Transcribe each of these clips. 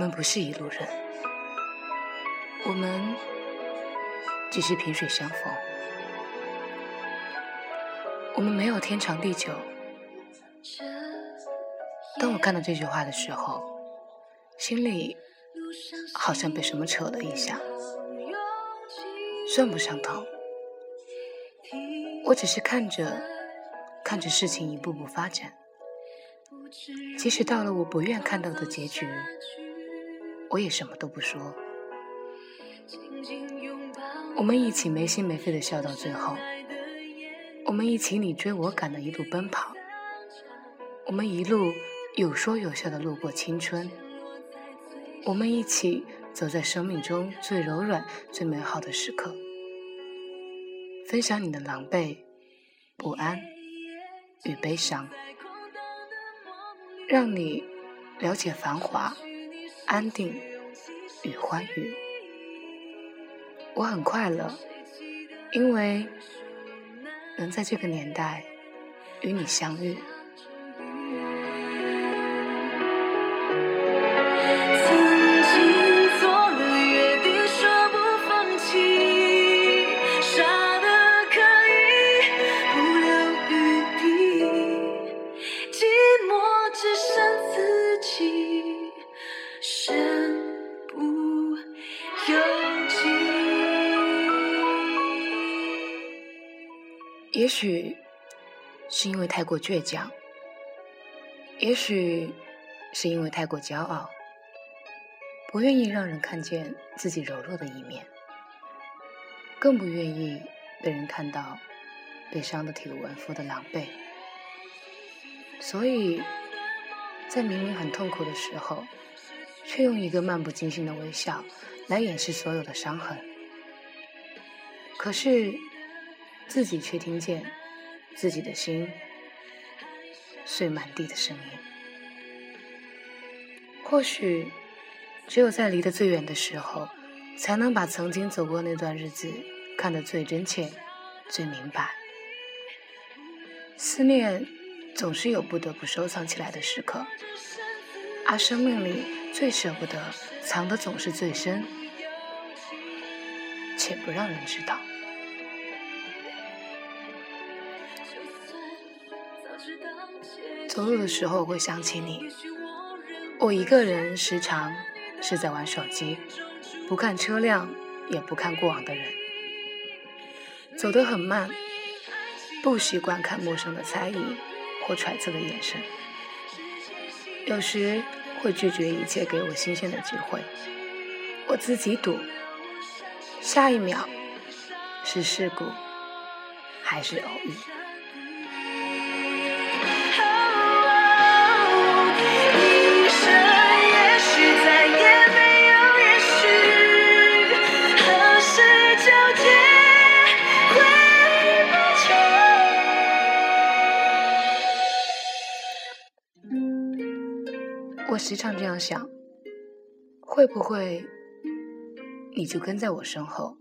我们不是一路人，我们只是萍水相逢。我们没有天长地久。当我看到这句话的时候，心里好像被什么扯了一下，算不上疼。我只是看着，看着事情一步步发展。即使到了我不愿看到的结局，我也什么都不说。我们一起没心没肺的笑到最后，我们一起你追我赶的一路奔跑，我们一路有说有笑的路过青春，我们一起走在生命中最柔软、最美好的时刻，分享你的狼狈、不安与悲伤。让你了解繁华、安定与欢愉。我很快乐，因为能在这个年代与你相遇。也许是因为太过倔强，也许是因为太过骄傲，不愿意让人看见自己柔弱的一面，更不愿意被人看到被伤得体无完肤的狼狈。所以，在明明很痛苦的时候，却用一个漫不经心的微笑来掩饰所有的伤痕。可是。自己却听见自己的心碎满地的声音。或许，只有在离得最远的时候，才能把曾经走过那段日子看得最真切、最明白。思念总是有不得不收藏起来的时刻，而生命里最舍不得藏的总是最深，且不让人知道。走路的时候会想起你，我一个人时常是在玩手机，不看车辆，也不看过往的人，走得很慢，不习惯看陌生的猜疑或揣测的眼神，有时会拒绝一切给我新鲜的机会，我自己赌，下一秒是事故还是偶遇。时常这样想，会不会你就跟在我身后？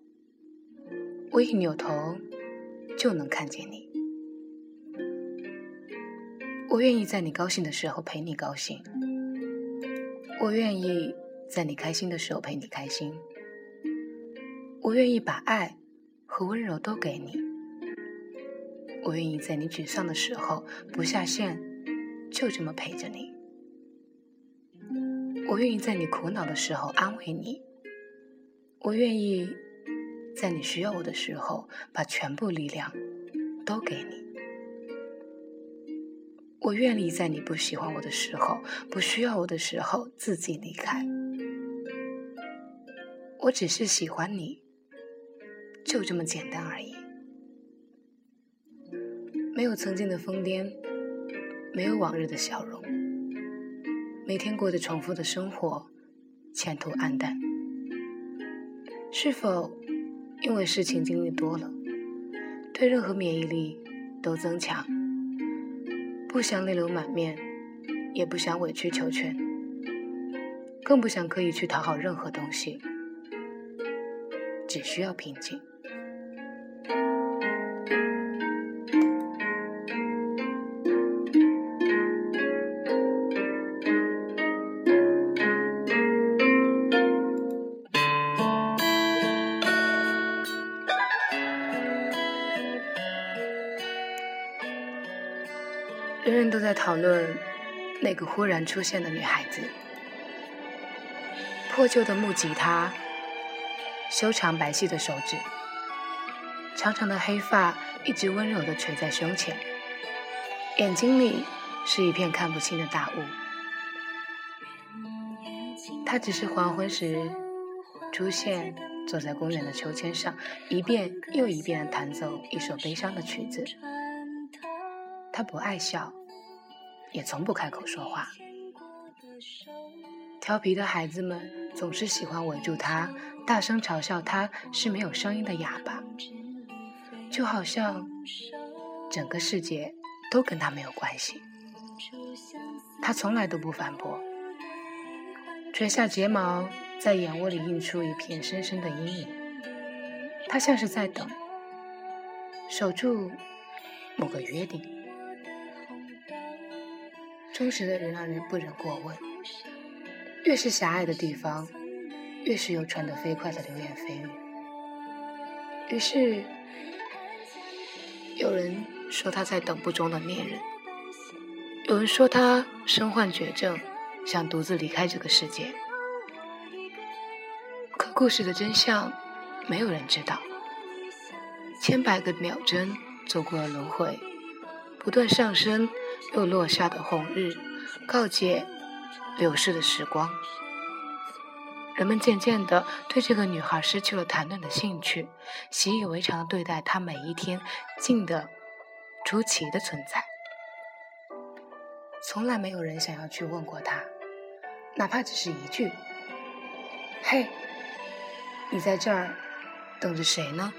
我一扭头就能看见你。我愿意在你高兴的时候陪你高兴，我愿意在你开心的时候陪你开心，我愿意把爱和温柔都给你，我愿意在你沮丧的时候不下线，就这么陪着你。我愿意在你苦恼的时候安慰你，我愿意在你需要我的时候把全部力量都给你。我愿意在你不喜欢我的时候、不需要我的时候自己离开。我只是喜欢你，就这么简单而已。没有曾经的疯癫，没有往日的笑容。每天过着重复的生活，前途黯淡。是否因为事情经历多了，对任何免疫力都增强？不想泪流满面，也不想委曲求全，更不想刻意去讨好任何东西，只需要平静。人人都在讨论那个忽然出现的女孩子。破旧的木吉他，修长白皙的手指，长长的黑发一直温柔地垂在胸前，眼睛里是一片看不清的大雾。他只是黄昏时出现，坐在公园的秋千上，一遍又一遍地弹奏一首悲伤的曲子。他不爱笑，也从不开口说话。调皮的孩子们总是喜欢围住他，大声嘲笑他是没有声音的哑巴，就好像整个世界都跟他没有关系。他从来都不反驳，垂下睫毛，在眼窝里印出一片深深的阴影。他像是在等，守住某个约定。忠实的人让人不忍过问。越是狭隘的地方，越是有传得飞快的流言蜚语。于是，有人说他在等不中的恋人，有人说他身患绝症，想独自离开这个世界。可故事的真相，没有人知道。千百个秒针走过了轮回，不断上升又落下的红日，告诫。流逝的时光，人们渐渐地对这个女孩失去了谈论的兴趣，习以为常的对待她每一天静的出奇的存在。从来没有人想要去问过她，哪怕只是一句：“嘿，你在这儿等着谁呢？”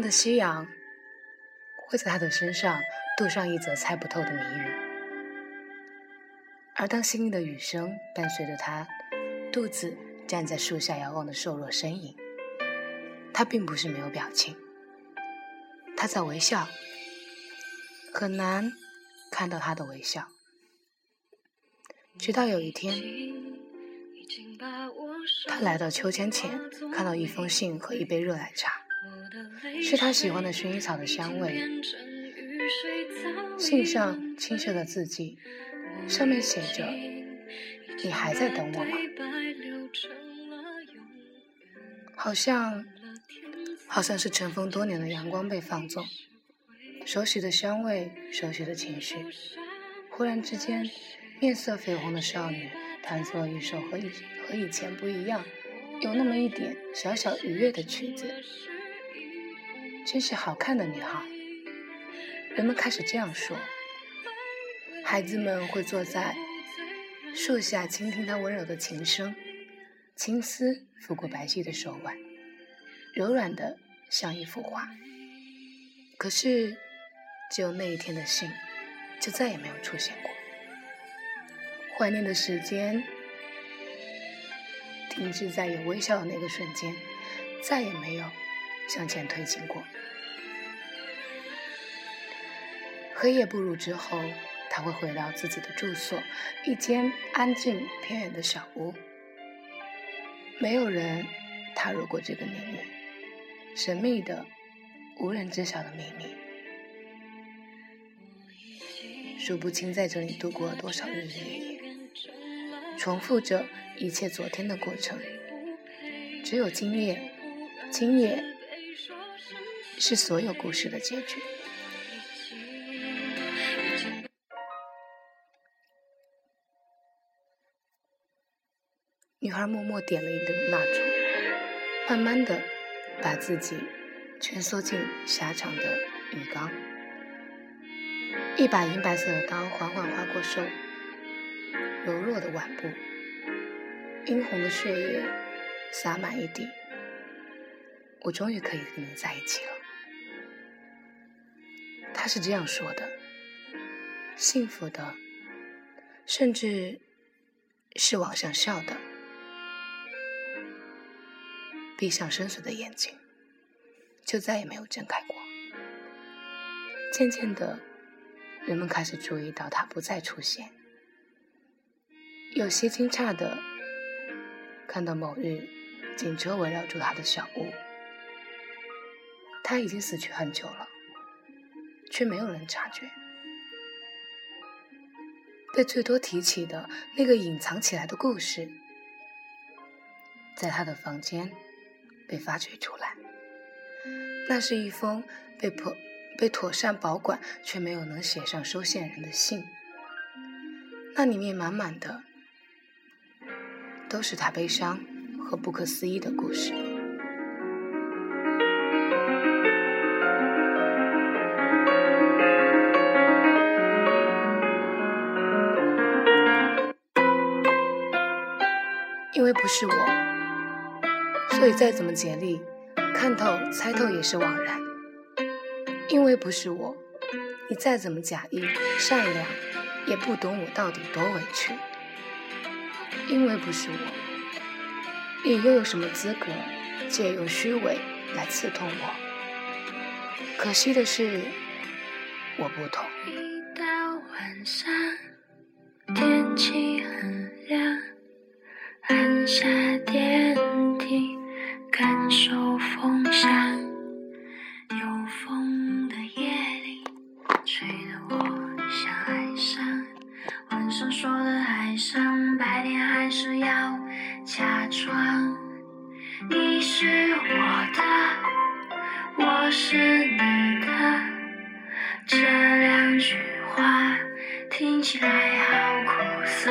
的夕阳会在他的身上镀上一则猜不透的谜语，而当淅沥的雨声伴随着他独自站在树下遥望的瘦弱身影，他并不是没有表情，他在微笑，很难看到他的微笑。直到有一天，他来到秋千前，看到一封信和一杯热奶茶。是他喜欢的薰衣草的香味。信上清秀的字迹，上面写着：“你还在等我吗？”好像，好像是尘封多年的阳光被放纵，熟悉的香味，熟悉的情绪。忽然之间，面色绯红的少女弹奏了一首和以和以前不一样，有那么一点小小愉悦的曲子。真是好看的女孩，人们开始这样说。孩子们会坐在树下倾听她温柔的琴声，青丝拂过白皙的手腕，柔软的像一幅画。可是，只有那一天的信，就再也没有出现过。怀念的时间停滞在有微笑的那个瞬间，再也没有。向前推进过。黑夜步入之后，他会回到自己的住所，一间安静偏远的小屋。没有人踏入过这个领域，神秘的、无人知晓的秘密。数不清在这里度过了多少日日夜夜，重复着一切昨天的过程。只有今夜，今夜。是所有故事的结局。女孩默默点了一根蜡烛，慢慢的把自己蜷缩进狭长的浴缸。一把银白色的刀缓缓划过手柔弱的腕部，殷红的血液洒满一地。我终于可以跟你在一起了。他是这样说的：“幸福的，甚至是往上笑的，闭上深邃的眼睛，就再也没有睁开过。渐渐的，人们开始注意到他不再出现，有些惊诧的看到某日警车围绕住他的小屋，他已经死去很久了，却没有人察觉。被最多提起的那个隐藏起来的故事，在他的房间被发掘出来。那是一封被妥被妥善保管却没有能写上收件人的信，那里面满满的都是他悲伤和不可思议的故事。不是我，所以再怎么竭力看透、猜透也是枉然。因为不是我，你再怎么假意善良，也不懂我到底多委屈。因为不是我，你又有什么资格借用虚伪来刺痛我？可惜的是，我不同。一到晚上，天气。下电梯，感受风向。有风的夜里，吹得我想爱上。晚上说的爱上，白天还是要假装。你是我的，我是你的，这两句话听起来好苦涩。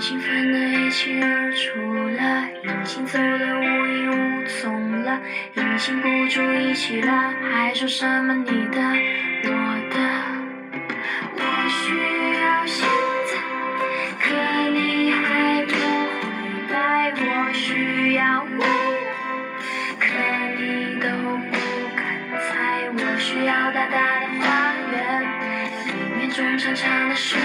已经分得一清二楚了，已经走得无影无踪了，已经不住一起了，还说什么你的我的？我需要现在，可你还不回来。我需要未来，可你都不敢猜。我需要大大的花园，里面种长长的树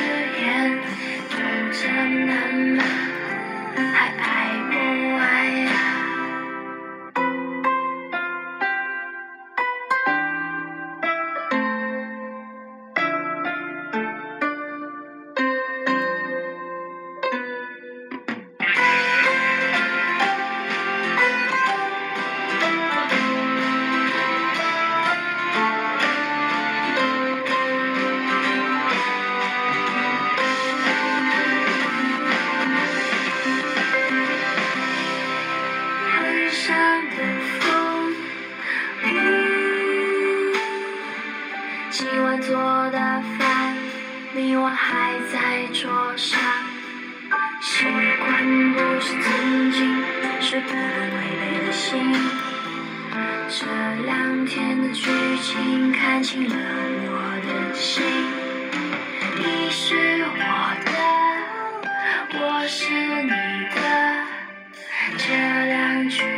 今晚做的饭你我还在桌上习惯不是曾经是不能违背的心这两天的剧情看清了我的心你是我的我是你的这两句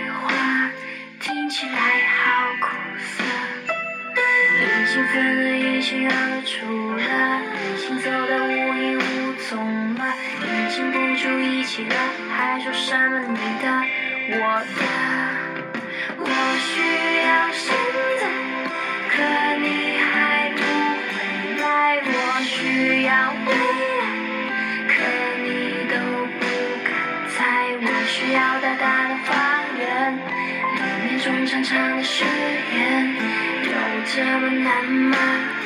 已经分得一清二楚了，已经走得无影无踪了，已经不住一起了，还说什么你的，我的。我需要现在，可你还不回来。我需要未来，可你都不敢猜。我需要大大的花园，里面种长长的誓言。有这么难吗？